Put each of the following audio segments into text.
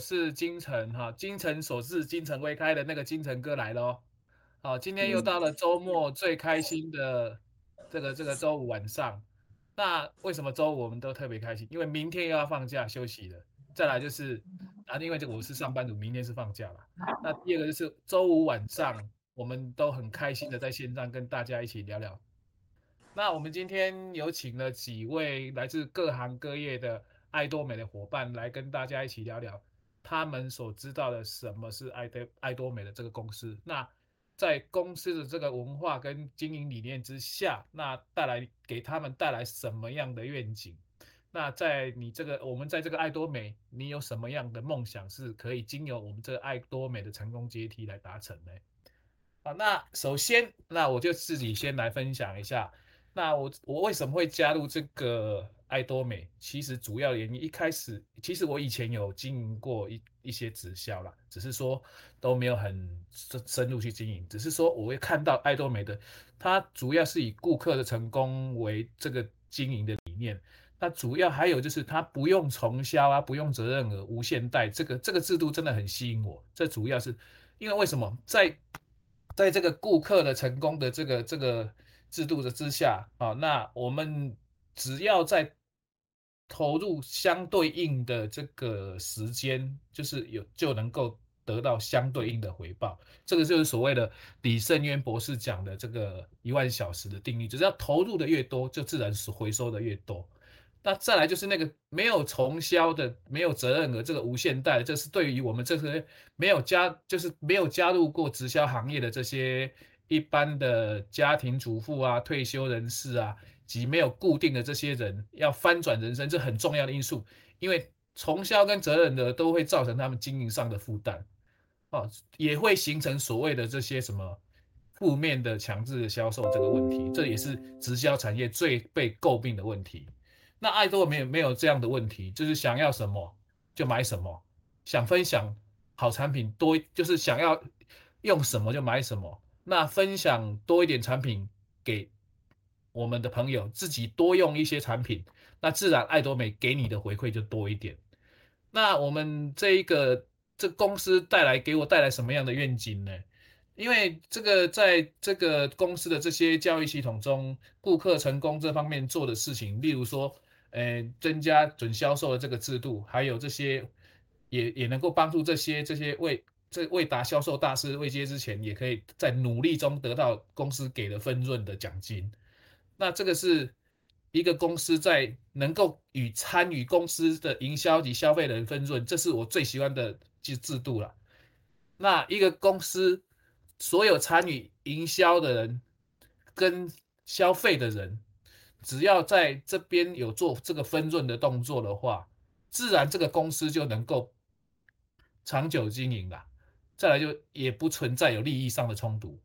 是金城哈，金城所至，金城未开的那个金城哥来喽。好，今天又到了周末最开心的这个这个周五晚上。那为什么周五我们都特别开心？因为明天又要放假休息了。再来就是啊，因为这个我是上班族，明天是放假了。那第二个就是周五晚上，我们都很开心的在线上跟大家一起聊聊。那我们今天有请了几位来自各行各业的爱多美的伙伴来跟大家一起聊聊。他们所知道的什么是爱德爱多美的这个公司，那在公司的这个文化跟经营理念之下，那带来给他们带来什么样的愿景？那在你这个我们在这个爱多美，你有什么样的梦想是可以经由我们这个爱多美的成功阶梯来达成呢？好，那首先，那我就自己先来分享一下，那我我为什么会加入这个？爱多美其实主要原因，一开始其实我以前有经营过一一些直销啦，只是说都没有很深深入去经营，只是说我会看到爱多美的，它主要是以顾客的成功为这个经营的理念，那主要还有就是它不用重销啊，不用责任额，无限贷，这个这个制度真的很吸引我。这主要是因为为什么在在这个顾客的成功的这个这个制度的之下啊，那我们。只要在投入相对应的这个时间，就是有就能够得到相对应的回报。这个就是所谓的李胜渊博士讲的这个一万小时的定律，只要投入的越多，就自然是回收的越多。那再来就是那个没有重销的、没有责任额、这个无限贷，这是对于我们这些没有加，就是没有加入过直销行业的这些一般的家庭主妇啊、退休人士啊。及没有固定的这些人要翻转人生，这很重要的因素，因为重销跟责任的都会造成他们经营上的负担，哦，也会形成所谓的这些什么负面的强制的销售这个问题，这也是直销产业最被诟病的问题。那爱多没有没有这样的问题，就是想要什么就买什么，想分享好产品多，就是想要用什么就买什么，那分享多一点产品给。我们的朋友自己多用一些产品，那自然爱多美给你的回馈就多一点。那我们这一个这公司带来给我带来什么样的愿景呢？因为这个在这个公司的这些教育系统中，顾客成功这方面做的事情，例如说，呃，增加准销售的这个制度，还有这些也也能够帮助这些这些为这未达销售大师未阶之前，也可以在努力中得到公司给的分润的奖金。那这个是一个公司在能够与参与公司的营销及消费的人分润，这是我最喜欢的制制度了。那一个公司所有参与营销的人跟消费的人，只要在这边有做这个分润的动作的话，自然这个公司就能够长久经营了。再来就也不存在有利益上的冲突。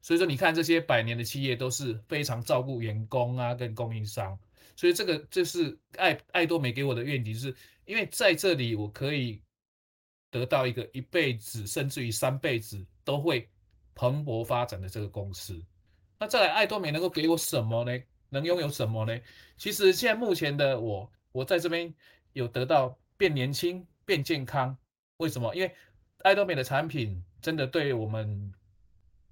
所以说，你看这些百年的企业都是非常照顾员工啊，跟供应商。所以这个就是爱爱多美给我的愿景，是因为在这里我可以得到一个一辈子甚至于三辈子都会蓬勃发展的这个公司。那再来，爱多美能够给我什么呢？能拥有什么呢？其实现在目前的我，我在这边有得到变年轻、变健康。为什么？因为爱多美的产品真的对我们。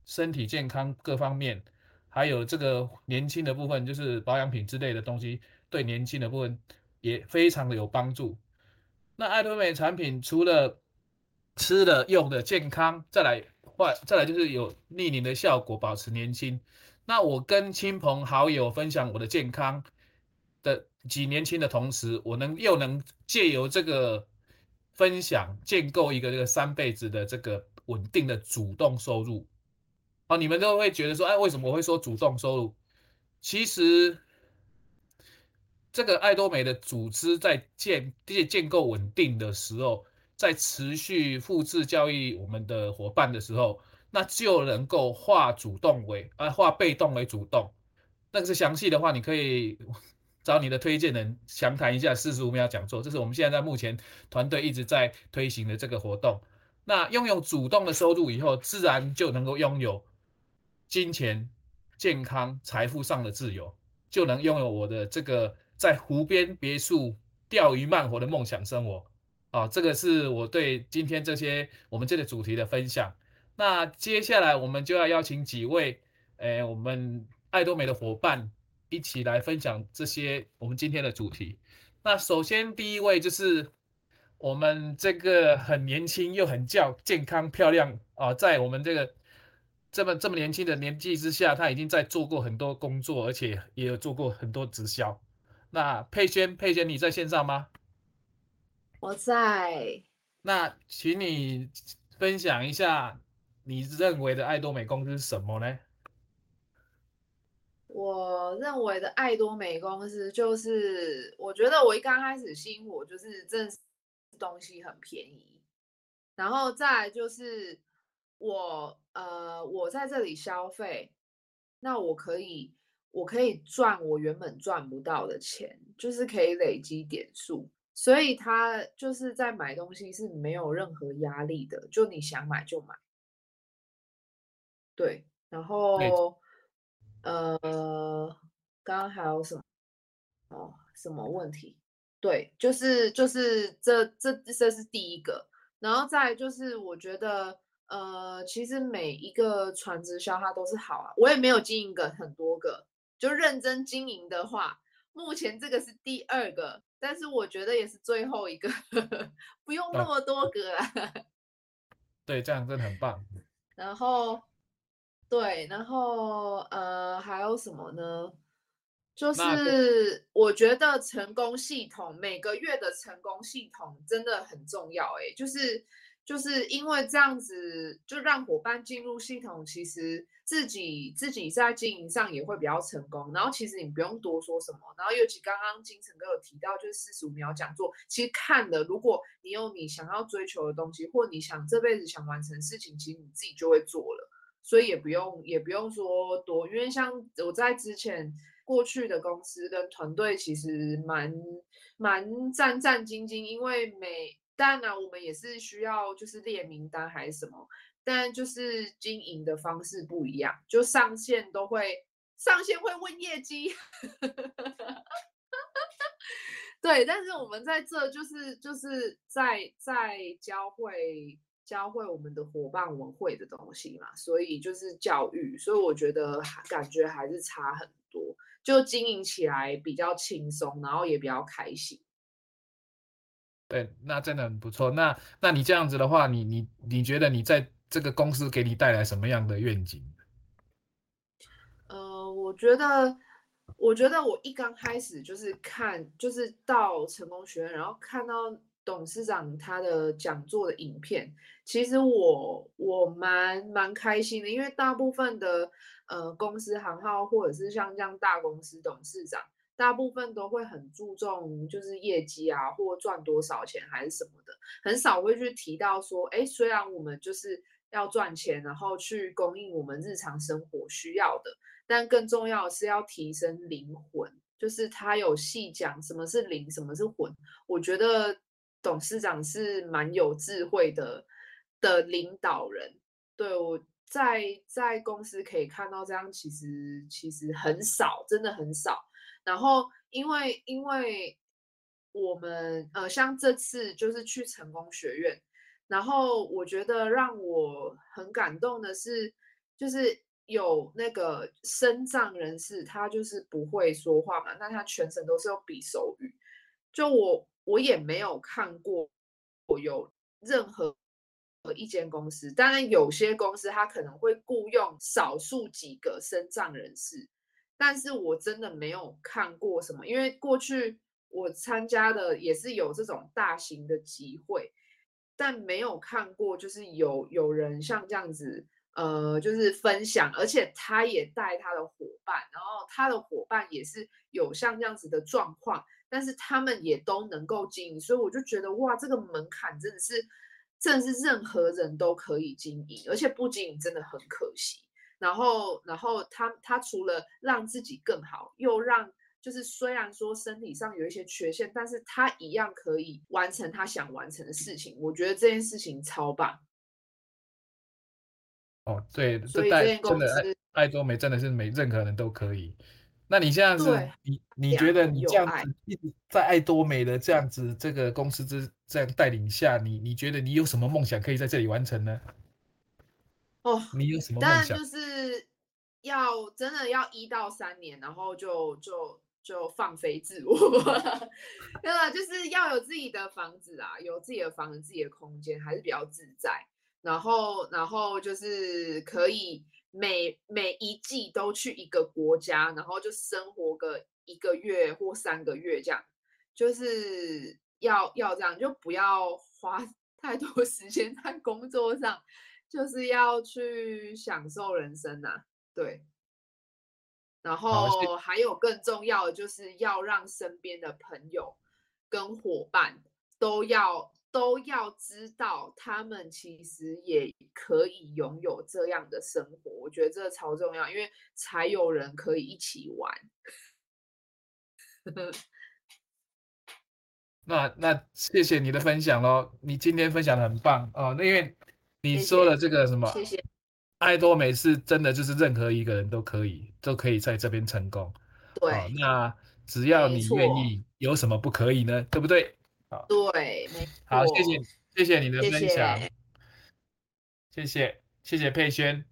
身体健康各方面，还有这个年轻的部分，就是保养品之类的东西，对年轻的部分也非常的有帮助。那爱多美产品除了吃的、用的健康，再来换，再来就是有逆龄的效果，保持年轻。那我跟亲朋好友分享我的健康的几年轻的同时，我能又能借由这个分享，建构一个这个三辈子的这个稳定的主动收入。哦，你们都会觉得说，哎，为什么我会说主动收入？其实，这个爱多美的组织在建建建构稳定的时候，在持续复制教育我们的伙伴的时候，那就能够化主动为啊，化被动为主动。那个是详细的话，你可以找你的推荐人详谈一下四十五秒讲座，这是我们现在目前团队一直在推行的这个活动。那拥有主动的收入以后，自然就能够拥有。金钱、健康、财富上的自由，就能拥有我的这个在湖边别墅钓鱼慢活的梦想生活。啊，这个是我对今天这些我们这个主题的分享。那接下来我们就要邀请几位，哎，我们爱多美的伙伴一起来分享这些我们今天的主题。那首先第一位就是我们这个很年轻又很叫健康漂亮啊，在我们这个这么这么年轻的年纪之下，他已经在做过很多工作，而且也有做过很多直销。那佩轩，佩轩你在线上吗？我在。那请你分享一下你认为的爱多美公司是什么呢？我认为的爱多美公司就是，我觉得我一刚开始吸引我就是这东西很便宜，然后再来就是我呃我在这里消费，那我可以我可以赚我原本赚不到的钱，就是可以累积点数。所以他就是在买东西是没有任何压力的，就你想买就买。对，然后呃，还有什么？哦，什么问题？对，就是就是这这这是第一个，然后再就是我觉得呃，其实每一个传直销它都是好啊，我也没有经营过很多个，就认真经营的话，目前这个是第二个。但是我觉得也是最后一个，呵 呵不用那么多个啊。对，这样真的很棒。然后，对，然后呃，还有什么呢？就是我觉得成功系统每个月的成功系统真的很重要，欸，哎，就是。就是因为这样子，就让伙伴进入系统，其实自己自己在经营上也会比较成功。然后其实你不用多说什么。然后尤其刚刚金城哥有提到，就是四十五秒讲座，其实看的，如果你有你想要追求的东西，或你想这辈子想完成的事情，其实你自己就会做了。所以也不用也不用说多，因为像我在之前过去的公司跟团队，其实蛮蛮战战兢兢，因为每当然呢，我们也是需要就是列名单还是什么，但就是经营的方式不一样，就上线都会上线会问业绩，对，但是我们在这就是就是在在教会教会我们的伙伴我们会的东西嘛，所以就是教育，所以我觉得感觉还是差很多，就经营起来比较轻松，然后也比较开心。对，那真的很不错。那那你这样子的话，你你你觉得你在这个公司给你带来什么样的愿景？呃，我觉得，我觉得我一刚开始就是看，就是到成功学院，然后看到董事长他的讲座的影片，其实我我蛮蛮开心的，因为大部分的呃公司行号或者是像这样大公司董事长。大部分都会很注重就是业绩啊，或赚多少钱还是什么的，很少会去提到说，哎，虽然我们就是要赚钱，然后去供应我们日常生活需要的，但更重要的是要提升灵魂，就是他有细讲什么是灵，什么是魂。我觉得董事长是蛮有智慧的的领导人，对，我在在公司可以看到这样，其实其实很少，真的很少。然后，因为因为我们呃，像这次就是去成功学院，然后我觉得让我很感动的是，就是有那个身障人士，他就是不会说话嘛，那他全程都是用比手语。就我我也没有看过，有任何一间公司，当然有些公司他可能会雇佣少数几个身障人士。但是我真的没有看过什么，因为过去我参加的也是有这种大型的集会，但没有看过就是有有人像这样子，呃，就是分享，而且他也带他的伙伴，然后他的伙伴也是有像这样子的状况，但是他们也都能够经营，所以我就觉得哇，这个门槛真的是，真的是任何人都可以经营，而且不经营真的很可惜。然后，然后他他除了让自己更好，又让就是虽然说身体上有一些缺陷，但是他一样可以完成他想完成的事情。我觉得这件事情超棒。哦，对，所以这间公司真的艾多美真的是每任何人都可以。那你这样子，你你觉得你这样子一直在爱多美的这样子这个公司之这样带领下，你你觉得你有什么梦想可以在这里完成呢？哦，你有什么梦想？当然就是要真的要一到三年，然后就就就放飞自我，对吧？就是要有自己的房子啊，有自己的房子、自己的空间，还是比较自在。然后，然后就是可以。每每一季都去一个国家，然后就生活个一个月或三个月这样，就是要要这样，就不要花 太多时间在工作上，就是要去享受人生呐、啊，对。然后还有更重要的，就是要让身边的朋友跟伙伴都要。都要知道，他们其实也可以拥有这样的生活。我觉得这超重要，因为才有人可以一起玩。那那谢谢你的分享喽，你今天分享的很棒哦。那因为你说的这个什么，谢谢。爱多美是真的，就是任何一个人都可以都可以在这边成功。对，哦，那只要你愿意，有什么不可以呢？对不对？好，对，好，谢谢，谢谢你的分享，谢谢，谢谢，谢谢佩轩。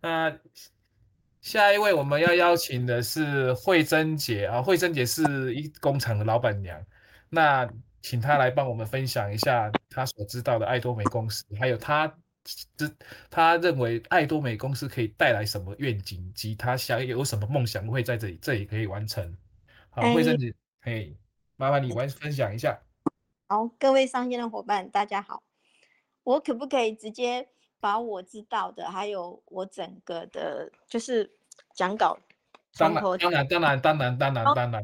那下一位我们要邀请的是慧珍姐啊，慧珍姐是一工厂的老板娘，那请她来帮我们分享一下她所知道的爱多美公司，还有她知她认为爱多美公司可以带来什么愿景，及她想有什么梦想会在这里这里可以完成。好，慧珍姐，嘿。麻烦你完分享一下。好，各位上线的伙伴，大家好。我可不可以直接把我知道的，还有我整个的，就是讲稿？当然，当然，当然，当然，当然，当然，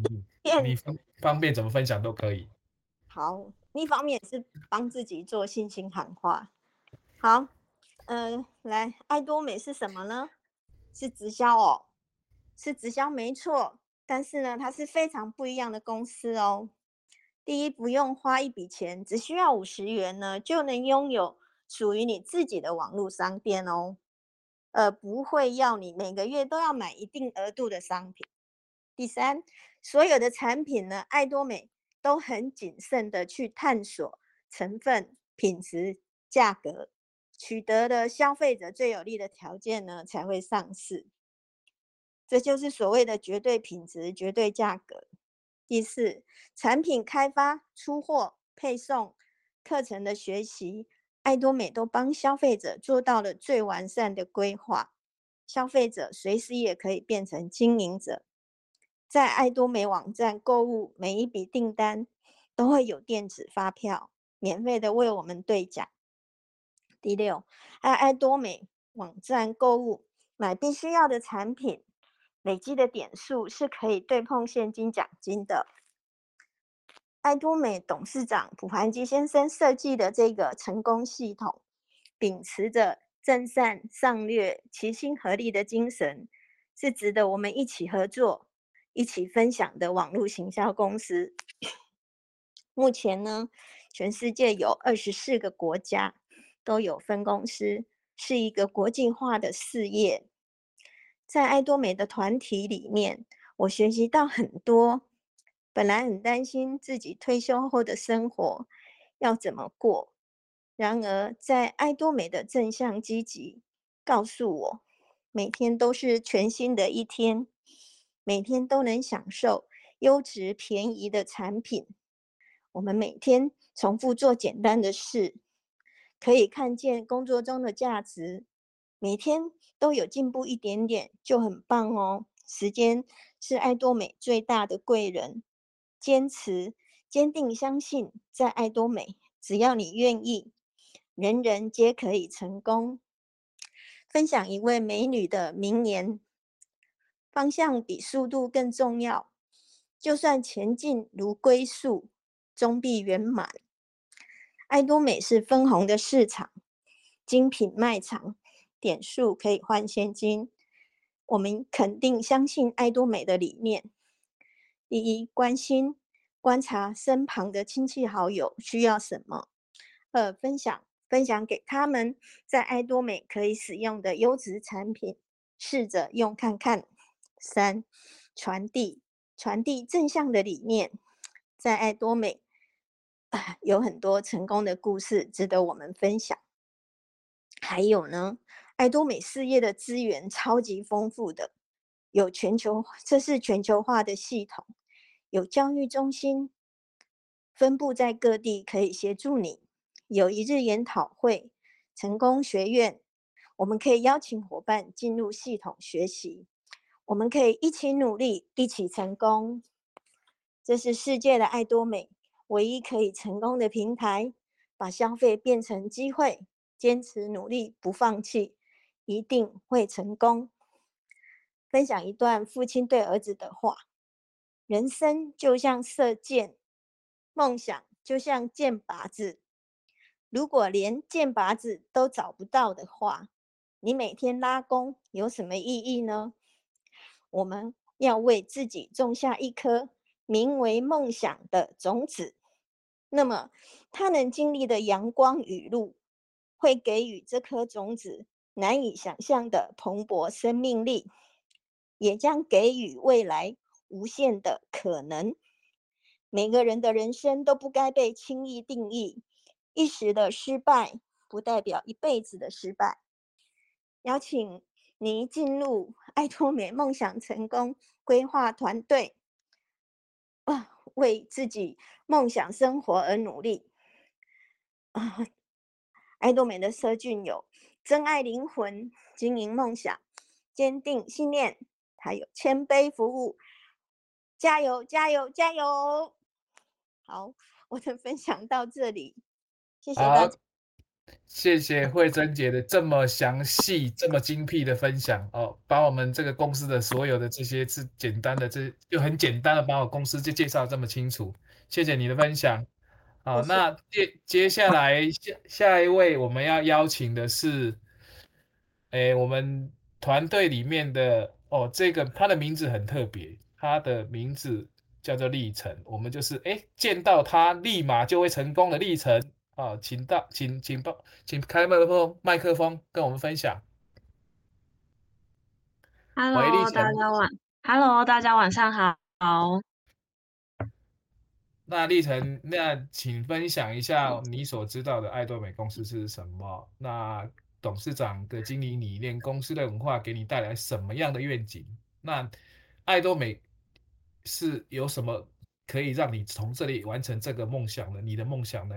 你方方便怎么分享都可以。好，一方面是帮自己做信心喊话。好，嗯、呃，来，爱多美是什么呢？是直销哦，是直销，没错。但是呢，它是非常不一样的公司哦。第一，不用花一笔钱，只需要五十元呢，就能拥有属于你自己的网络商店哦。呃，不会要你每个月都要买一定额度的商品。第三，所有的产品呢，爱多美都很谨慎的去探索成分、品质、价格，取得了消费者最有利的条件呢，才会上市。这就是所谓的绝对品质、绝对价格。第四，产品开发、出货、配送、课程的学习，爱多美都帮消费者做到了最完善的规划。消费者随时也可以变成经营者，在爱多美网站购物，每一笔订单都会有电子发票，免费的为我们兑奖。第六，爱爱多美网站购物，买必须要的产品。累积的点数是可以对碰现金奖金的。爱多美董事长卜桓基先生设计的这个成功系统，秉持着正善、上略、齐心合力的精神，是值得我们一起合作、一起分享的网络行销公司。目前呢，全世界有二十四个国家都有分公司，是一个国际化的事业。在爱多美的团体里面，我学习到很多。本来很担心自己退休后的生活要怎么过，然而在爱多美的正向积极告诉我，每天都是全新的一天，每天都能享受优质便宜的产品。我们每天重复做简单的事，可以看见工作中的价值。每天。都有进步一点点就很棒哦。时间是爱多美最大的贵人，坚持、坚定相信，在爱多美，只要你愿意，人人皆可以成功。分享一位美女的名言：方向比速度更重要。就算前进如龟速，终必圆满。爱多美是分红的市场，精品卖场。点数可以换现金，我们肯定相信爱多美的理念。第一，关心观察身旁的亲戚好友需要什么；二，分享分享给他们在爱多美可以使用的优质产品，试着用看看；三，传递传递正向的理念，在爱多美啊有很多成功的故事值得我们分享。还有呢，爱多美事业的资源超级丰富的，有全球，这是全球化的系统，有教育中心分布在各地，可以协助你。有一日研讨会，成功学院，我们可以邀请伙伴进入系统学习，我们可以一起努力，一起成功。这是世界的爱多美唯一可以成功的平台，把消费变成机会，坚持努力不放弃，一定会成功。分享一段父亲对儿子的话：人生就像射箭，梦想就像箭靶子。如果连箭靶子都找不到的话，你每天拉弓有什么意义呢？我们要为自己种下一颗名为梦想的种子，那么它能经历的阳光雨露，会给予这颗种子难以想象的蓬勃生命力，也将给予未来无限的可能。每个人的人生都不该被轻易定义。一时的失败不代表一辈子的失败。邀请你进入爱多美梦想成功规划团队，啊，为自己梦想生活而努力。啊，爱多美的社俊有真爱灵魂、经营梦想、坚定信念，还有谦卑服务。加油，加油，加油！好，我的分享到这里。谢谢大家。谢谢惠珍姐的这么详细、这么精辟的分享哦，把我们这个公司的所有的这些是简单的，这就很简单的把我公司就介绍这么清楚。谢谢你的分享。好，那接接下来下下一位我们要邀请的是，哎，我们团队里面的哦，这个他的名字很特别，他的名字叫做历程，我们就是哎见到他立马就会成功的历程啊，请到，请请报，请开麦克风，麦克风跟我们分享。Hello，大家晚，Hello，大家晚上好。那立成，那请分享一下你所知道的爱多美公司是什么？那董事长的经营理念、公司的文化给你带来什么样的愿景？那爱多美是有什么可以让你从这里完成这个梦想的？你的梦想呢？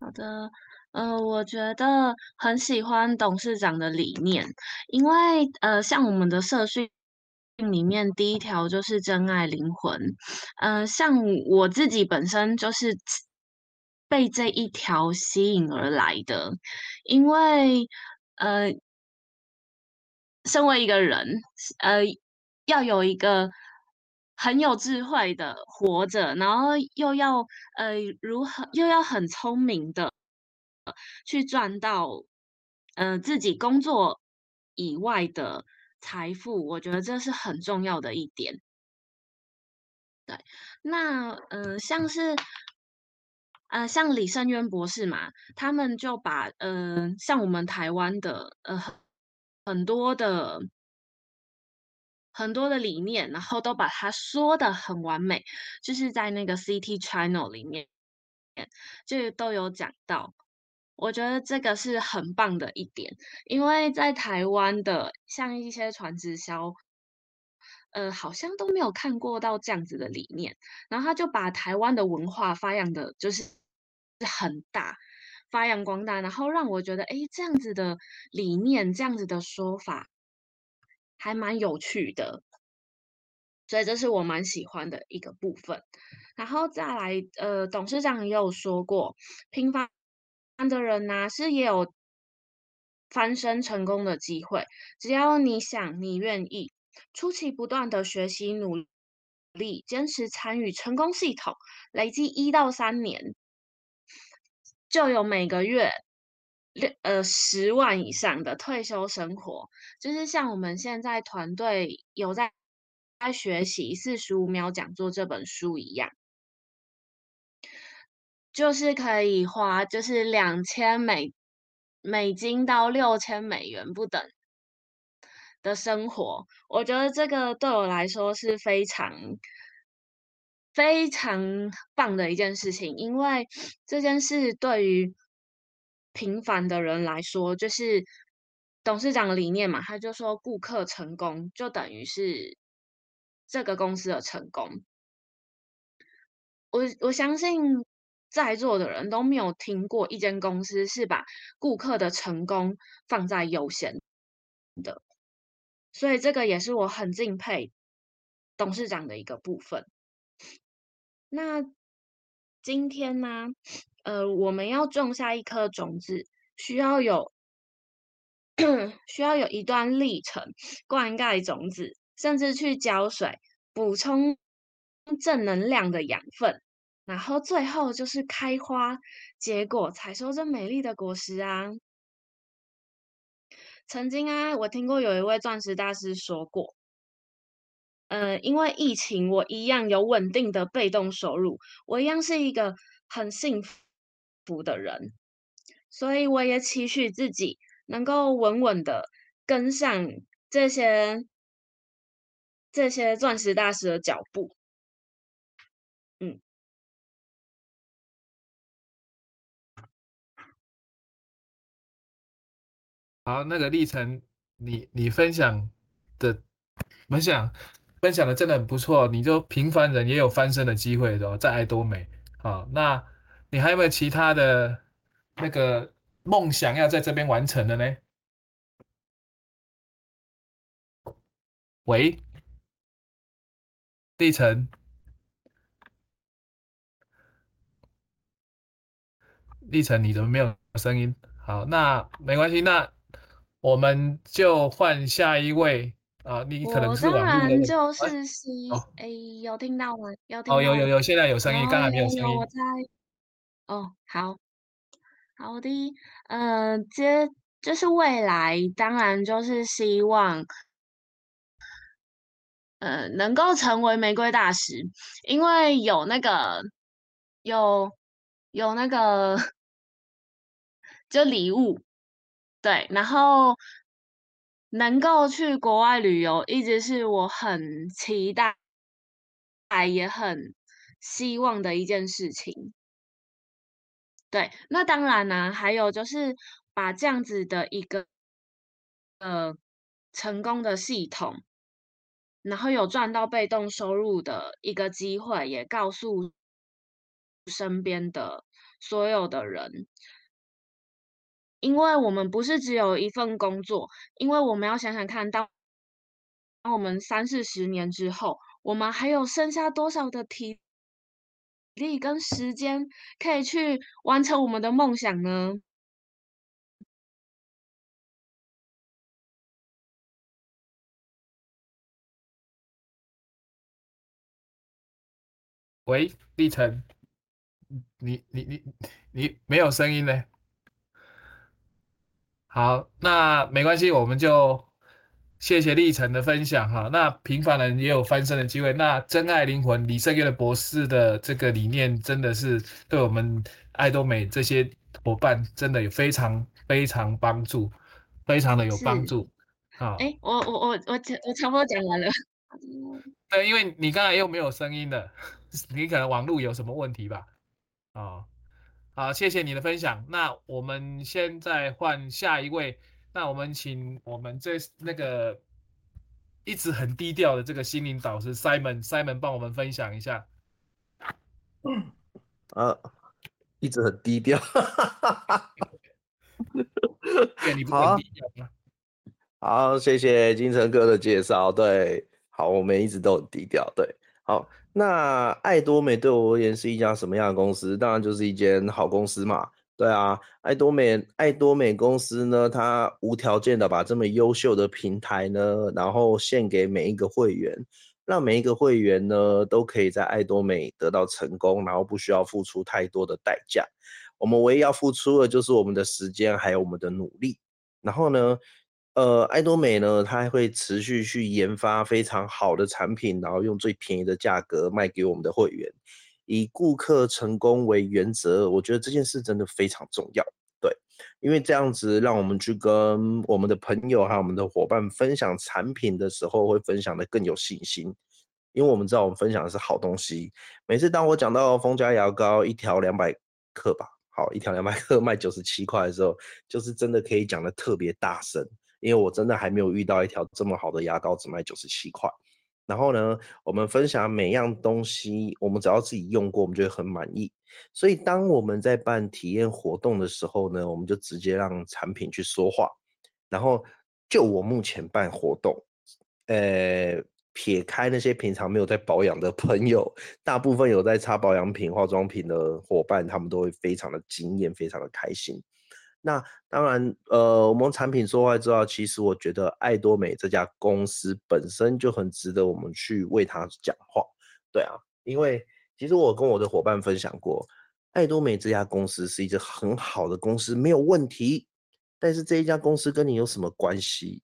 好的，呃，我觉得很喜欢董事长的理念，因为呃，像我们的社训里面第一条就是真爱灵魂，呃，像我自己本身就是被这一条吸引而来的，因为呃，身为一个人，呃，要有一个。很有智慧的活着，然后又要呃如何又要很聪明的去赚到呃自己工作以外的财富，我觉得这是很重要的一点。对，那呃像是呃像李胜渊博士嘛，他们就把呃像我们台湾的呃很多的。很多的理念，然后都把它说得很完美，就是在那个 CT Channel 里面，就都有讲到。我觉得这个是很棒的一点，因为在台湾的像一些传直销，呃，好像都没有看过到这样子的理念。然后他就把台湾的文化发扬的，就是很大，发扬光大，然后让我觉得，哎，这样子的理念，这样子的说法。还蛮有趣的，所以这是我蛮喜欢的一个部分。然后再来，呃，董事长也有说过，平凡的人呐，是也有翻身成功的机会，只要你想，你愿意，出其不断的学习努力，坚持参与成功系统，累计一到三年，就有每个月。六呃十万以上的退休生活，就是像我们现在团队有在在学习四十五秒讲座这本书一样，就是可以花就是两千美美金到六千美元不等的生活，我觉得这个对我来说是非常非常棒的一件事情，因为这件事对于平凡的人来说，就是董事长的理念嘛，他就说顾客成功就等于是这个公司的成功。我我相信在座的人都没有听过一间公司是把顾客的成功放在优先的。所以这个也是我很敬佩董事长的一个部分。那今天呢，呃，我们要种下一颗种子，需要有需要有一段历程，灌溉种子，甚至去浇水，补充正能量的养分，然后最后就是开花结果，采收这美丽的果实啊。曾经啊，我听过有一位钻石大师说过，呃，因为疫情，我一样有稳定的被动收入，我一样是一个很幸福的人，所以我也期许自己能够稳稳的跟上这些这些钻石大师的脚步，好，那个立成，你你分享的分享分享的真的很不错，你就平凡人也有翻身的机会的，在爱多美。好，那你还有没有其他的那个梦想要在这边完成的呢？喂，立成，立成，你怎么没有声音？好，那没关系，那。我们就换下一位啊！你可能是网络的。我当然就是 C，哎，有听到吗？有听到。哦，有有有，现在有声音，刚才没有声音。我在。哦，好，好的，嗯、呃，接就是未来，当然就是希望，呃，能够成为玫瑰大使，因为有那个，有有那个，就礼物。对，然后能够去国外旅游，一直是我很期待，也很希望的一件事情。对，那当然呢，还有就是把这样子的一个呃成功的系统，然后有赚到被动收入的一个机会，也告诉身边的所有的人。因为我们不是只有一份工作，因为我们要想想看，当当我们三四十年之后，我们还有剩下多少的体力跟时间可以去完成我们的梦想呢？喂，立成，你你你你没有声音呢？好，那没关系，我们就谢谢立成的分享哈。那平凡人也有翻身的机会。那真爱灵魂李胜岳的博士的这个理念，真的是对我们爱多美这些伙伴，真的有非常非常帮助，非常的有帮助。好，哎，我我我我我差不多讲完了。对，因为你刚才又没有声音了，你可能网络有什么问题吧？啊。好，谢谢你的分享。那我们现在换下一位。那我们请我们这那个一直很低调的这个心灵导师 Simon，Simon 帮我们分享一下。嗯，啊，一直很低调。对，你 不很低调吗？好，好，谢谢金城哥的介绍。对，好，我们一直都很低调。对，好。那爱多美对我而言是一家什么样的公司？当然就是一间好公司嘛。对啊，爱多美爱多美公司呢，它无条件的把这么优秀的平台呢，然后献给每一个会员，让每一个会员呢都可以在爱多美得到成功，然后不需要付出太多的代价。我们唯一要付出的就是我们的时间还有我们的努力。然后呢，呃，爱多美呢，它还会持续去研发非常好的产品，然后用最便宜的价格卖给我们的会员，以顾客成功为原则。我觉得这件事真的非常重要。对，因为这样子让我们去跟我们的朋友还有我们的伙伴分享产品的时候，会分享的更有信心。因为我们知道我们分享的是好东西。每次当我讲到丰佳牙膏一条两百克吧，好，一条两百克卖九十七块的时候，就是真的可以讲的特别大声，因为我真的还没有遇到一条这么好的牙膏只卖九十七块。然后呢，我们分享每样东西，我们只要自己用过，我们就会很满意。所以当我们在办体验活动的时候呢，我们就直接让产品去说话。然后就我目前办活动，呃。撇开那些平常没有在保养的朋友，大部分有在擦保养品、化妆品的伙伴，他们都会非常的惊艳，非常的开心。那当然，呃，我们产品说话之后，其实我觉得爱多美这家公司本身就很值得我们去为它讲话。对啊，因为其实我跟我的伙伴分享过，爱多美这家公司是一个很好的公司，没有问题。但是这一家公司跟你有什么关系？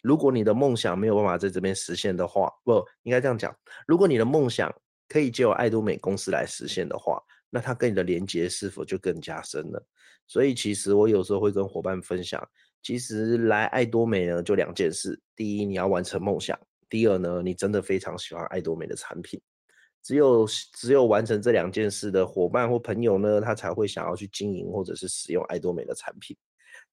如果你的梦想没有办法在这边实现的话，不，应该这样讲。如果你的梦想可以借由爱多美公司来实现的话，那它跟你的连接是否就更加深了？所以其实我有时候会跟伙伴分享，其实来爱多美呢就两件事：第一，你要完成梦想；第二呢，你真的非常喜欢爱多美的产品。只有只有完成这两件事的伙伴或朋友呢，他才会想要去经营或者是使用爱多美的产品。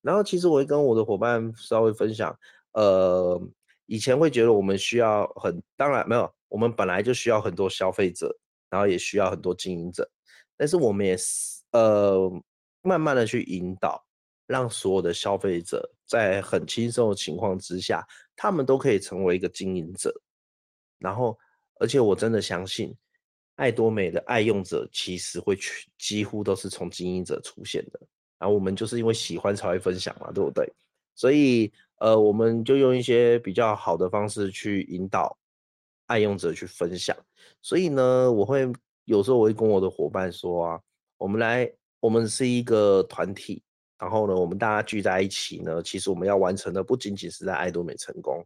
然后其实我会跟我的伙伴稍微分享。呃，以前会觉得我们需要很，当然没有，我们本来就需要很多消费者，然后也需要很多经营者，但是我们也是呃，慢慢的去引导，让所有的消费者在很轻松的情况之下，他们都可以成为一个经营者，然后，而且我真的相信，爱多美的爱用者其实会去，几乎都是从经营者出现的，然后我们就是因为喜欢才会分享嘛，对不对？所以。呃，我们就用一些比较好的方式去引导爱用者去分享。所以呢，我会有时候我会跟我的伙伴说啊，我们来，我们是一个团体，然后呢，我们大家聚在一起呢，其实我们要完成的不仅仅是在爱多美成功，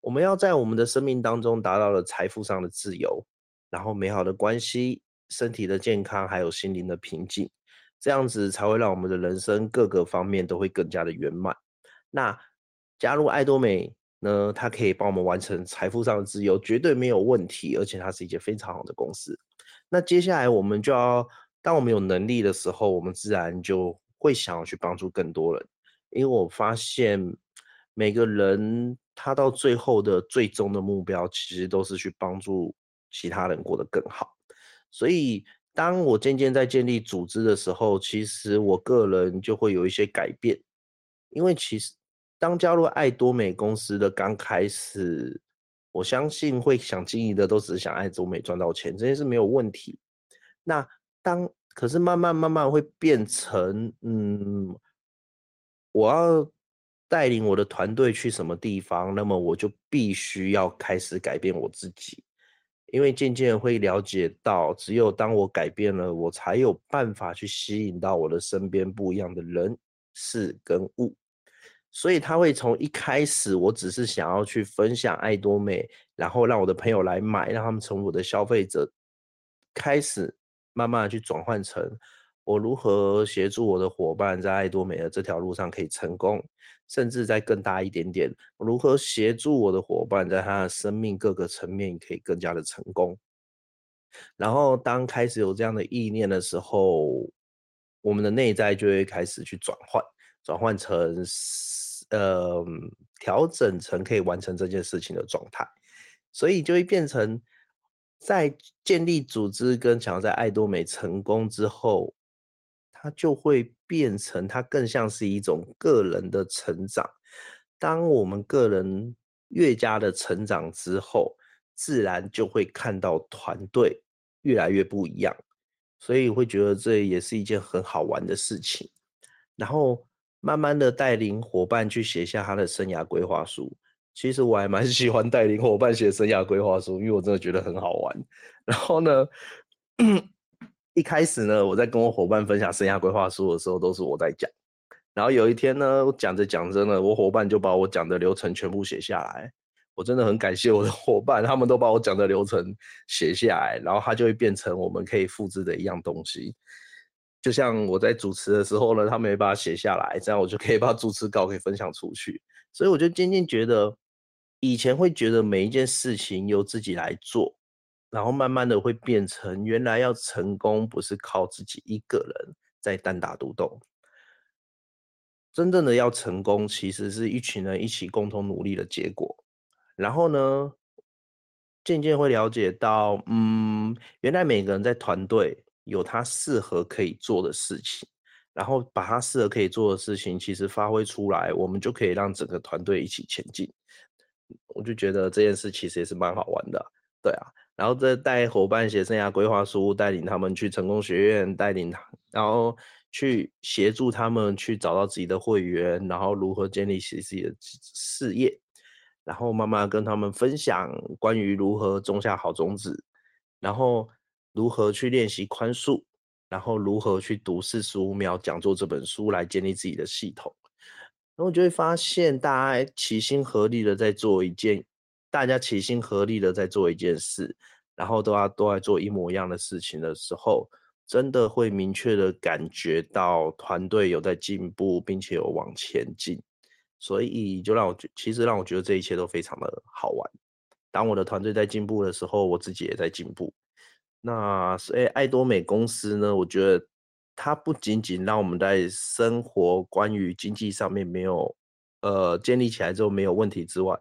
我们要在我们的生命当中达到了财富上的自由，然后美好的关系、身体的健康，还有心灵的平静，这样子才会让我们的人生各个方面都会更加的圆满。那。加入爱多美呢，它可以帮我们完成财富上的自由，绝对没有问题，而且它是一间非常好的公司。那接下来我们就要，当我们有能力的时候，我们自然就会想要去帮助更多人，因为我发现每个人他到最后的最终的目标，其实都是去帮助其他人过得更好。所以当我渐渐在建立组织的时候，其实我个人就会有一些改变，因为其实。当加入爱多美公司的刚开始，我相信会想经营的都只是想爱中美赚到钱，这些是没有问题。那当可是慢慢慢慢会变成，嗯，我要带领我的团队去什么地方，那么我就必须要开始改变我自己，因为渐渐会了解到，只有当我改变了，我才有办法去吸引到我的身边不一样的人、事跟物。所以他会从一开始，我只是想要去分享爱多美，然后让我的朋友来买，让他们从我的消费者，开始慢慢的去转换成我如何协助我的伙伴在爱多美的这条路上可以成功，甚至再更大一点点，如何协助我的伙伴在他的生命各个层面可以更加的成功。然后当开始有这样的意念的时候，我们的内在就会开始去转换，转换成。呃，调整成可以完成这件事情的状态，所以就会变成在建立组织跟想要在爱多美成功之后，它就会变成它更像是一种个人的成长。当我们个人越加的成长之后，自然就会看到团队越来越不一样，所以会觉得这也是一件很好玩的事情。然后。慢慢的带领伙伴去写下他的生涯规划书，其实我还蛮 喜欢带领伙伴写生涯规划书，因为我真的觉得很好玩。然后呢，一开始呢，我在跟我伙伴分享生涯规划书的时候，都是我在讲。然后有一天呢，讲着讲着呢，我伙伴就把我讲的流程全部写下来。我真的很感谢我的伙伴，他们都把我讲的流程写下来，然后它就会变成我们可以复制的一样东西。就像我在主持的时候呢，他们也把它写下来，这样我就可以把主持稿给分享出去。所以我就渐渐觉得，以前会觉得每一件事情由自己来做，然后慢慢的会变成，原来要成功不是靠自己一个人在单打独斗，真正的要成功，其实是一群人一起共同努力的结果。然后呢，渐渐会了解到，嗯，原来每个人在团队有他适合可以做的事情，然后把他适合可以做的事情，其实发挥出来，我们就可以让整个团队一起前进。我就觉得这件事其实也是蛮好玩的，对啊。然后再带伙伴写生涯规划书，带领他们去成功学院，带领他，然后去协助他们去找到自己的会员，然后如何建立起自己的事业，然后慢慢跟他们分享关于如何种下好种子，然后。如何去练习宽恕，然后如何去读四十五秒讲座这本书来建立自己的系统，然后就会发现大家齐心合力的在做一件，大家齐心合力的在做一件事，然后都要都在做一模一样的事情的时候，真的会明确的感觉到团队有在进步，并且有往前进，所以就让我觉，其实让我觉得这一切都非常的好玩。当我的团队在进步的时候，我自己也在进步。那所以爱多美公司呢，我觉得它不仅仅让我们在生活关于经济上面没有呃建立起来之后没有问题之外，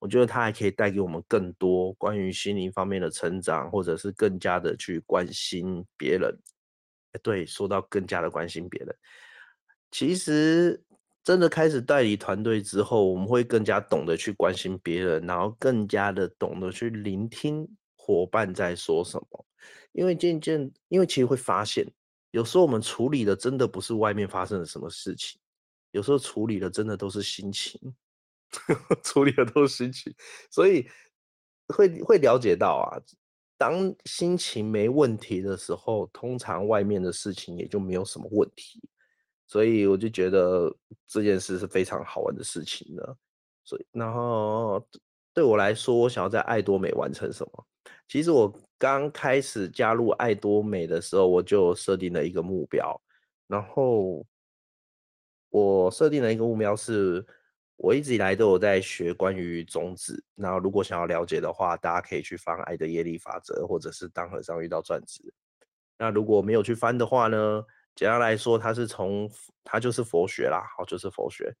我觉得它还可以带给我们更多关于心灵方面的成长，或者是更加的去关心别人。对，说到更加的关心别人，其实真的开始代理团队之后，我们会更加懂得去关心别人，然后更加的懂得去聆听伙伴在说什么。因为渐渐，因为其实会发现，有时候我们处理的真的不是外面发生了什么事情，有时候处理的真的都是心情，处理的都是心情，所以会会了解到啊，当心情没问题的时候，通常外面的事情也就没有什么问题，所以我就觉得这件事是非常好玩的事情了。所以，然后对我来说，我想要在爱多美完成什么？其实我刚开始加入爱多美的时候，我就设定了一个目标，然后我设定了一个目标是，我一直以来都有在学关于种子。那如果想要了解的话，大家可以去翻《爱的业力法则》，或者是《当和尚遇到转职》。那如果没有去翻的话呢，简单来说，它是从它就是佛学啦，好，就是佛学。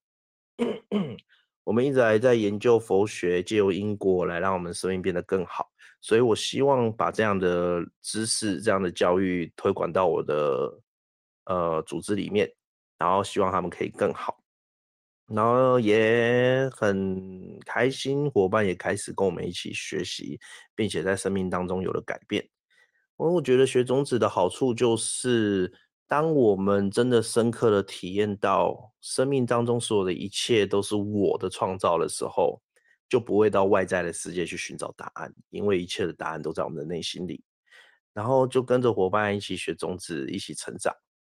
我们一直还在研究佛学，借由因果来让我们生命变得更好。所以我希望把这样的知识、这样的教育推广到我的呃组织里面，然后希望他们可以更好。然后也很开心，伙伴也开始跟我们一起学习，并且在生命当中有了改变。我觉得学种子的好处就是。当我们真的深刻的体验到生命当中所有的一切都是我的创造的时候，就不会到外在的世界去寻找答案，因为一切的答案都在我们的内心里。然后就跟着伙伴一起学种子，一起成长。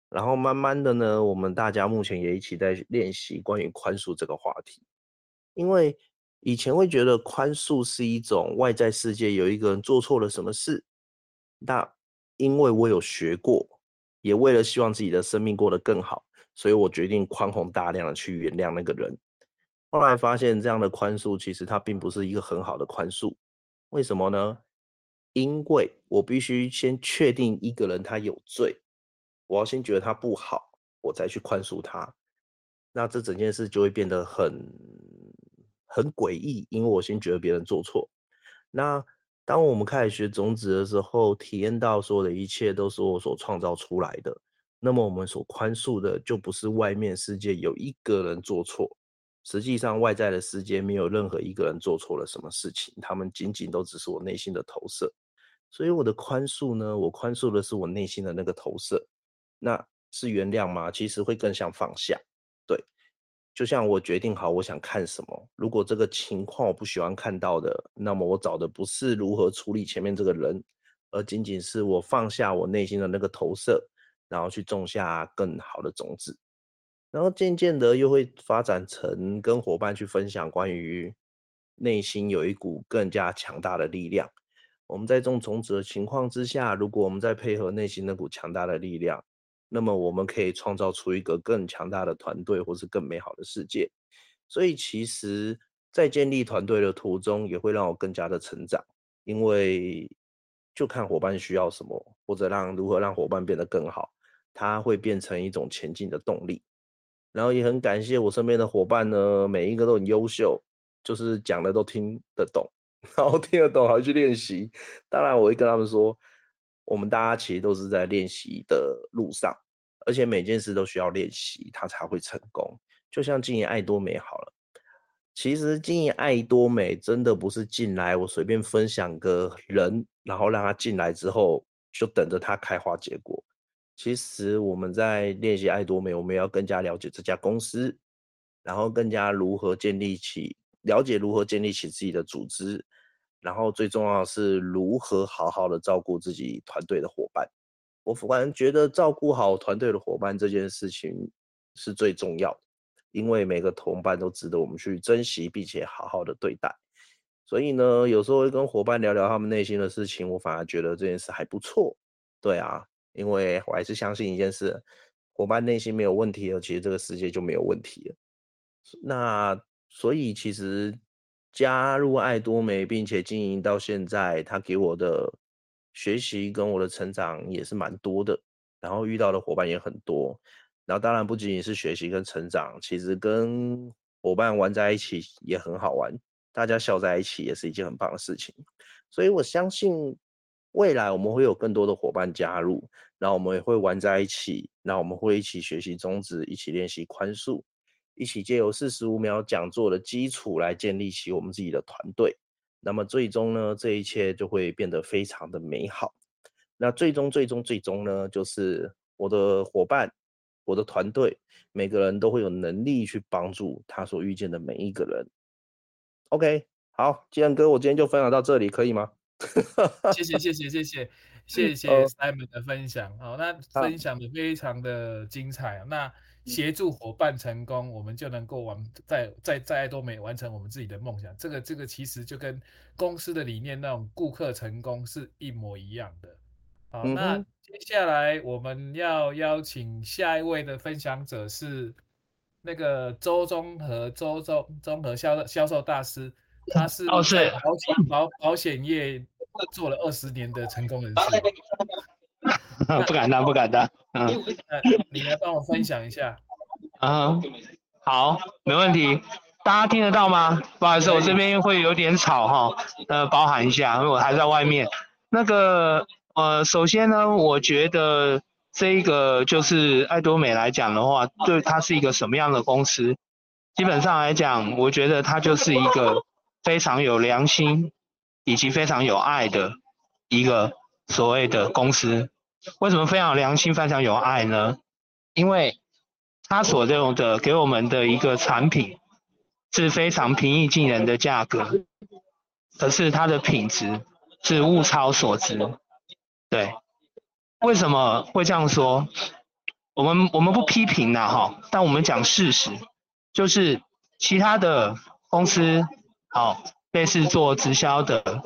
然后慢慢的呢，我们大家目前也一起在练习关于宽恕这个话题。因为以前会觉得宽恕是一种外在世界有一个人做错了什么事，那因为我有学过。也为了希望自己的生命过得更好，所以我决定宽宏大量的去原谅那个人。后来发现这样的宽恕其实它并不是一个很好的宽恕，为什么呢？因为我必须先确定一个人他有罪，我要先觉得他不好，我再去宽恕他。那这整件事就会变得很很诡异，因为我先觉得别人做错。那当我们开始学种子的时候，体验到所有的一切都是我所创造出来的，那么我们所宽恕的就不是外面世界有一个人做错，实际上外在的世界没有任何一个人做错了什么事情，他们仅仅都只是我内心的投射。所以我的宽恕呢，我宽恕的是我内心的那个投射，那是原谅吗？其实会更像放下，对。就像我决定好我想看什么，如果这个情况我不喜欢看到的，那么我找的不是如何处理前面这个人，而仅仅是我放下我内心的那个投射，然后去种下更好的种子，然后渐渐的又会发展成跟伙伴去分享关于内心有一股更加强大的力量。我们在这种种子的情况之下，如果我们再配合内心那股强大的力量，那么我们可以创造出一个更强大的团队，或是更美好的世界。所以其实，在建立团队的途中，也会让我更加的成长，因为就看伙伴需要什么，或者让如何让伙伴变得更好，它会变成一种前进的动力。然后也很感谢我身边的伙伴呢，每一个都很优秀，就是讲的都听得懂，然后听得懂还去练习。当然，我会跟他们说，我们大家其实都是在练习的路上，而且每件事都需要练习，它才会成功。就像经营爱多美好了，其实经营爱多美真的不是进来我随便分享个人，然后让他进来之后就等着他开花结果。其实我们在练习爱多美，我们要更加了解这家公司，然后更加如何建立起了解如何建立起自己的组织，然后最重要的是如何好好的照顾自己团队的伙伴。我反而觉得照顾好团队的伙伴这件事情是最重要的。因为每个同伴都值得我们去珍惜，并且好好的对待。所以呢，有时候会跟伙伴聊聊他们内心的事情，我反而觉得这件事还不错。对啊，因为我还是相信一件事：伙伴内心没有问题了，其实这个世界就没有问题了。那所以其实加入爱多美，并且经营到现在，他给我的学习跟我的成长也是蛮多的，然后遇到的伙伴也很多。然后当然不仅仅是学习跟成长，其实跟伙伴玩在一起也很好玩，大家笑在一起也是一件很棒的事情。所以我相信未来我们会有更多的伙伴加入，然后我们也会玩在一起，然后我们会一起学习宗旨，一起练习宽恕，一起借由四十五秒讲座的基础来建立起我们自己的团队。那么最终呢，这一切就会变得非常的美好。那最终最终最终呢，就是我的伙伴。我的团队每个人都会有能力去帮助他所遇见的每一个人。OK，好，既然哥，我今天就分享到这里，可以吗？谢谢谢谢谢谢谢谢 Simon 的分享，好，那分享的非常的精彩。那协助伙伴成功，我们就能够完在在在爱多美完成我们自己的梦想。这个这个其实就跟公司的理念那种顾客成功是一模一样的。好，那接下来我们要邀请下一位的分享者是那个周中和周周中和销销售大师，他是哦是保险保保险业做了二十年的成功人士。不敢当，不敢当。嗯，你来帮我分享一下。嗯，好，没问题。大家听得到吗？不好意思，我这边会有点吵哈，呃，包含一下，因为我还在外面。那个。呃，首先呢，我觉得这一个就是爱多美来讲的话，对它是一个什么样的公司？基本上来讲，我觉得它就是一个非常有良心以及非常有爱的一个所谓的公司。为什么非常有良心、非常有爱呢？因为他所用的给我们的一个产品是非常平易近人的价格，可是它的品质是物超所值。对，为什么会这样说？我们我们不批评呐，哈，但我们讲事实，就是其他的公司，好，类似做直销的，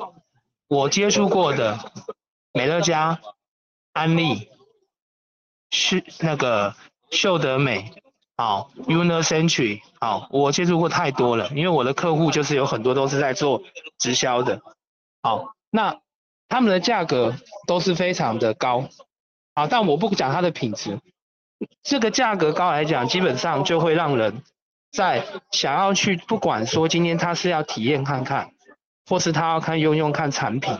我接触过的，美乐家、安利、是那个秀德美，好，Unicentury，好，我接触过太多了，因为我的客户就是有很多都是在做直销的，好，那。他们的价格都是非常的高，啊，但我不讲它的品质，这个价格高来讲，基本上就会让人在想要去，不管说今天他是要体验看看，或是他要看用用看产品，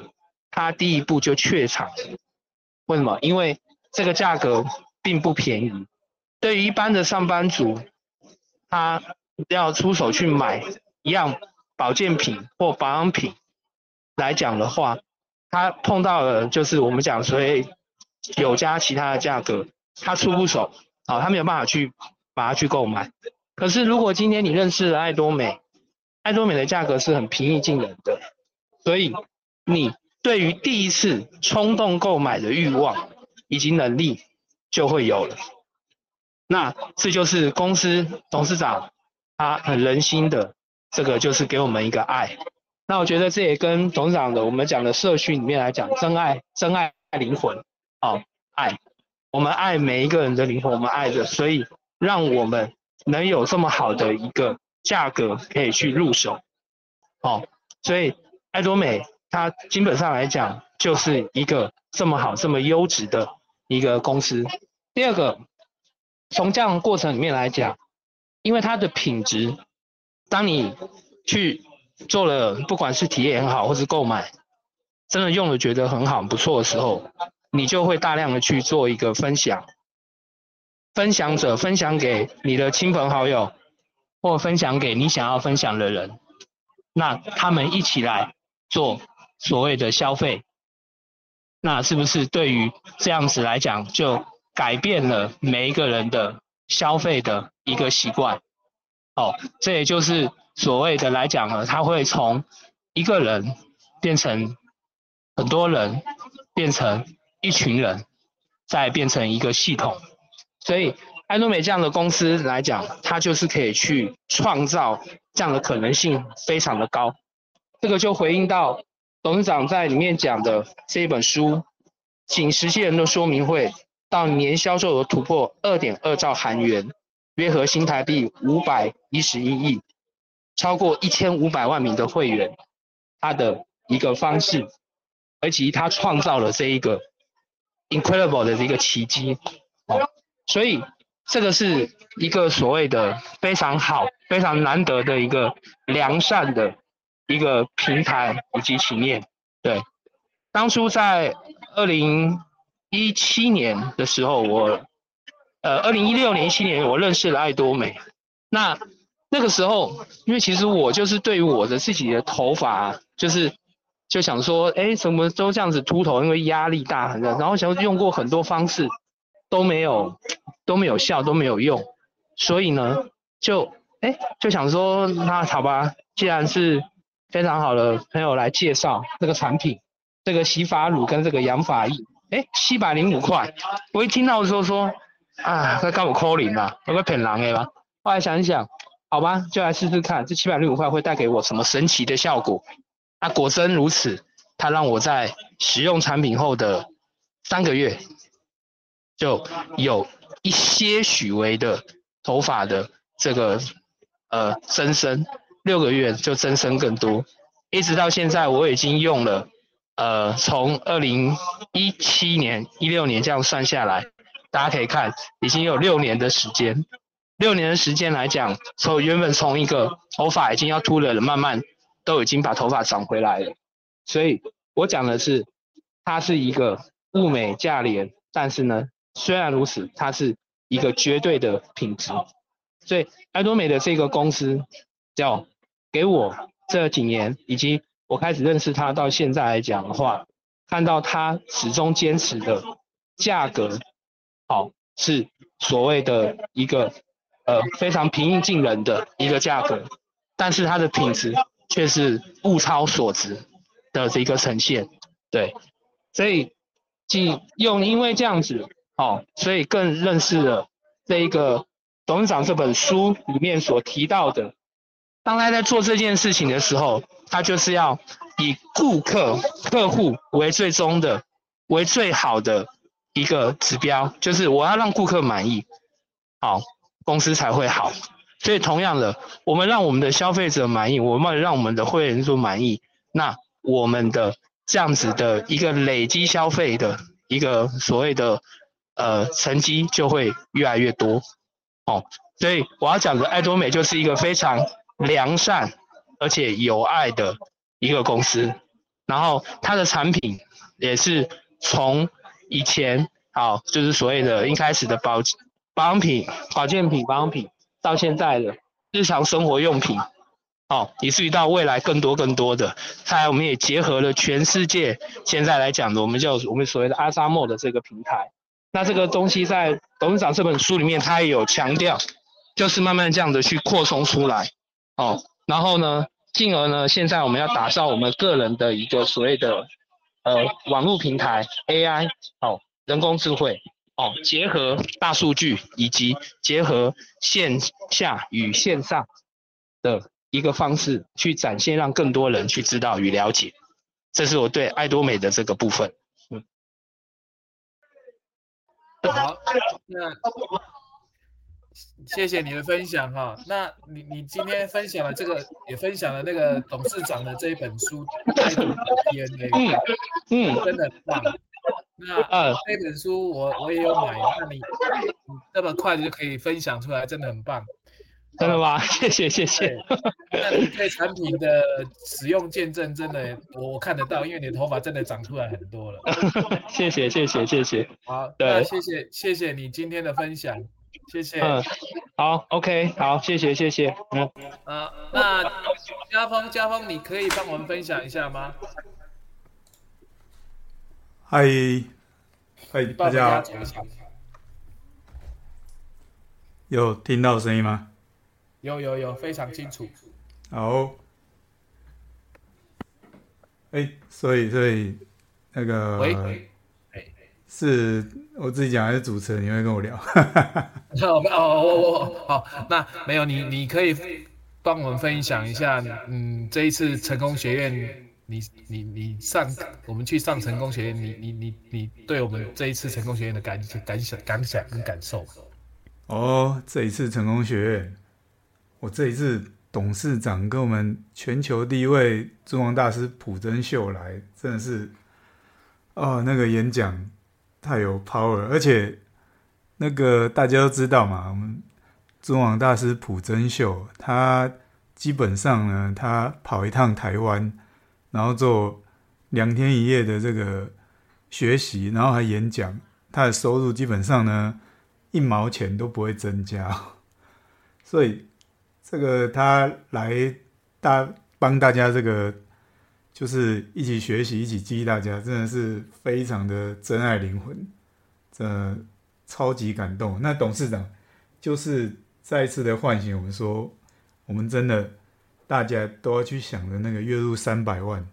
他第一步就怯场。为什么？因为这个价格并不便宜，对于一般的上班族，他要出手去买一样保健品或保养品来讲的话。他碰到了，就是我们讲所谓有加其他的价格，他出不手，啊，他没有办法去把它去购买。可是如果今天你认识了爱多美，爱多美的价格是很平易近人的，所以你对于第一次冲动购买的欲望以及能力就会有了。那这就是公司董事长他很人心的，这个就是给我们一个爱。那我觉得这也跟董事长的我们讲的社训里面来讲，真爱，真爱灵魂，哦，爱，我们爱每一个人的灵魂，我们爱着，所以让我们能有这么好的一个价格可以去入手。哦，所以艾多美它基本上来讲就是一个这么好、这么优质的一个公司。第二个，从这样的过程里面来讲，因为它的品质，当你去做了，不管是体验也好，或是购买，真的用了觉得很好、很不错的时候，你就会大量的去做一个分享，分享者分享给你的亲朋好友，或分享给你想要分享的人，那他们一起来做所谓的消费，那是不是对于这样子来讲就？改变了每一个人的消费的一个习惯，哦，这也就是所谓的来讲呢，他会从一个人变成很多人，变成一群人，再变成一个系统。所以，艾诺美这样的公司来讲，它就是可以去创造这样的可能性非常的高。这个就回应到董事长在里面讲的这一本书，请实际人的说明会。到年销售额突破二点二兆韩元，约合新台币五百一十一亿，超过一千五百万名的会员，他的一个方式，而且他创造了这一个 incredible 的一个奇迹，哦，所以这个是一个所谓的非常好、非常难得的一个良善的一个平台以及企业。对，当初在二零。一七年的时候，我，呃，二零一六年、一七年，我认识了爱多美。那那个时候，因为其实我就是对于我的自己的头发，就是就想说，哎，怎么都这样子秃头？因为压力大，很然后想用过很多方式，都没有都没有效，都没有用。所以呢，就哎就想说，那好吧，既然是非常好的朋友来介绍这个产品，这个洗发乳跟这个养发液。哎，七百零五块，我一听到的时候说，啊，在干我抠零嘛，我个骗人的吧？后来想一想，好吧，就来试试看，这七百零五块会带给我什么神奇的效果？那果真如此，它让我在使用产品后的三个月，就有一些许微的头发的这个呃增生，六个月就增生更多，一直到现在我已经用了。呃，从二零一七年、一六年这样算下来，大家可以看，已经有六年的时间。六年的时间来讲，从原本从一个头发已经要秃了的，慢慢都已经把头发长回来了。所以我讲的是，它是一个物美价廉，但是呢，虽然如此，它是一个绝对的品质。所以艾多美的这个公司，叫给我这几年以及。我开始认识他到现在来讲的话，看到他始终坚持的价格，好，是所谓的一个呃非常平易近人的一个价格，但是它的品质却是物超所值的这个呈现，对，所以既用因为这样子，哦，所以更认识了这一个董事长这本书里面所提到的，当他在做这件事情的时候。他就是要以顾客、客户为最终的、为最好的一个指标，就是我要让顾客满意，好，公司才会好。所以同样的，我们让我们的消费者满意，我们让我们的会员数满意，那我们的这样子的一个累积消费的一个所谓的呃成绩就会越来越多。哦，所以我要讲的艾多美就是一个非常良善。而且有爱的一个公司，然后它的产品也是从以前哦，就是所谓的一开始的保保养品、保健品、保养品，到现在的日常生活用品，哦，以至于到未来更多更多的。再来，我们也结合了全世界现在来讲的，我们叫我们所谓的阿萨莫的这个平台。那这个东西在董事长这本书里面，他也有强调，就是慢慢这样的去扩充出来，哦。然后呢，进而呢，现在我们要打造我们个人的一个所谓的呃网络平台 AI 哦，人工智慧哦，结合大数据以及结合线下与线上的一个方式去展现，让更多人去知道与了解。这是我对艾多美的这个部分。嗯。好，那谢谢你的分享哈。那你你今天分享了这个，也分享了那个董事长的这一本书《态度的 DNA》，嗯嗯，真的很棒。那这本书我我也有买，那你你这么快就可以分享出来，真的很棒。真的吗？谢谢谢谢。那你对产品的使用见证真的我我看得到，因为你的头发真的长出来很多了。谢谢谢谢谢谢。好，对，那谢谢谢谢你今天的分享，谢谢。嗯，好，OK，好，谢谢谢谢。嗯。啊，那家峰家峰，你可以帮我们分享一下吗？嗨，嗨，大家好。有听到声音吗？有有有，非常清楚。好。哎、欸，所以所以那个，喂，是我自己讲还是主持人？你会跟我聊？哦哦我我好，那没有你，你可以帮我们分享一下，嗯，这一次成功学院。你你你上我们去上成功学院，你你你你对我们这一次成功学院的感感想感想跟感受？哦，这一次成功学院，我这一次董事长跟我们全球第一位尊王大师朴真秀来，真的是，哦，那个演讲太有 power，而且那个大家都知道嘛，我们尊王大师朴真秀，他基本上呢，他跑一趟台湾。然后做两天一夜的这个学习，然后还演讲，他的收入基本上呢，一毛钱都不会增加，所以这个他来大帮大家这个就是一起学习，一起激励大家，真的是非常的真爱灵魂，这超级感动。那董事长就是再一次的唤醒我们说，我们真的。大家都要去想的那个月入三百万，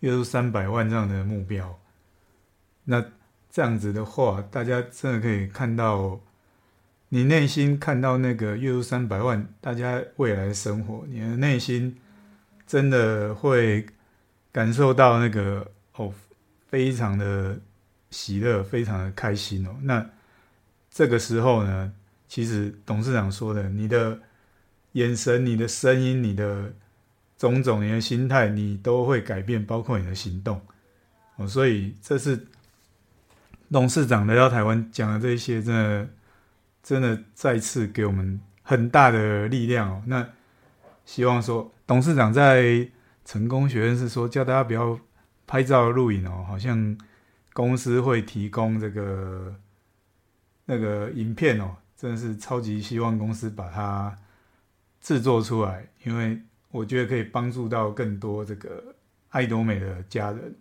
月入三百万这样的目标，那这样子的话，大家真的可以看到，你内心看到那个月入三百万，大家未来的生活，你的内心真的会感受到那个哦，非常的喜乐，非常的开心哦。那这个时候呢，其实董事长说的，你的。眼神、你的声音、你的种种、你的心态，你都会改变，包括你的行动。哦，所以这是董事长来到台湾讲的这些，真的真的再次给我们很大的力量哦。那希望说，董事长在成功学院是说，叫大家不要拍照录影哦，好像公司会提供这个那个影片哦，真的是超级希望公司把它。制作出来，因为我觉得可以帮助到更多这个爱多美的家人。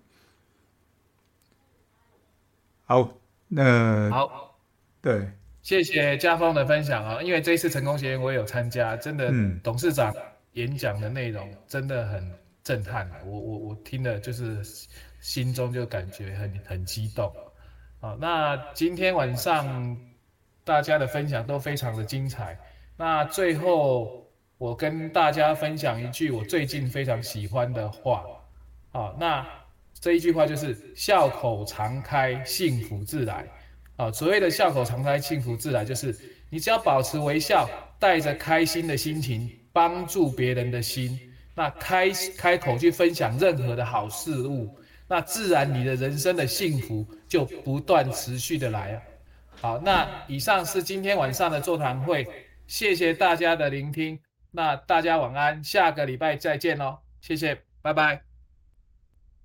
好，那好，对，谢谢家峰的分享啊！因为这一次成功学院我也有参加，真的，董事长演讲的内容真的很震撼啊！我我我听了就是心中就感觉很很激动。好，那今天晚上大家的分享都非常的精彩。那最后。我跟大家分享一句我最近非常喜欢的话，啊，那这一句话就是“笑口常开，幸福自来”。啊，所谓的“笑口常开，幸福自来”，就是你只要保持微笑，带着开心的心情，帮助别人的心，那开开口去分享任何的好事物，那自然你的人生的幸福就不断持续的来啊。好，那以上是今天晚上的座谈会，谢谢大家的聆听。那大家晚安，下个礼拜再见喽，谢谢，拜拜。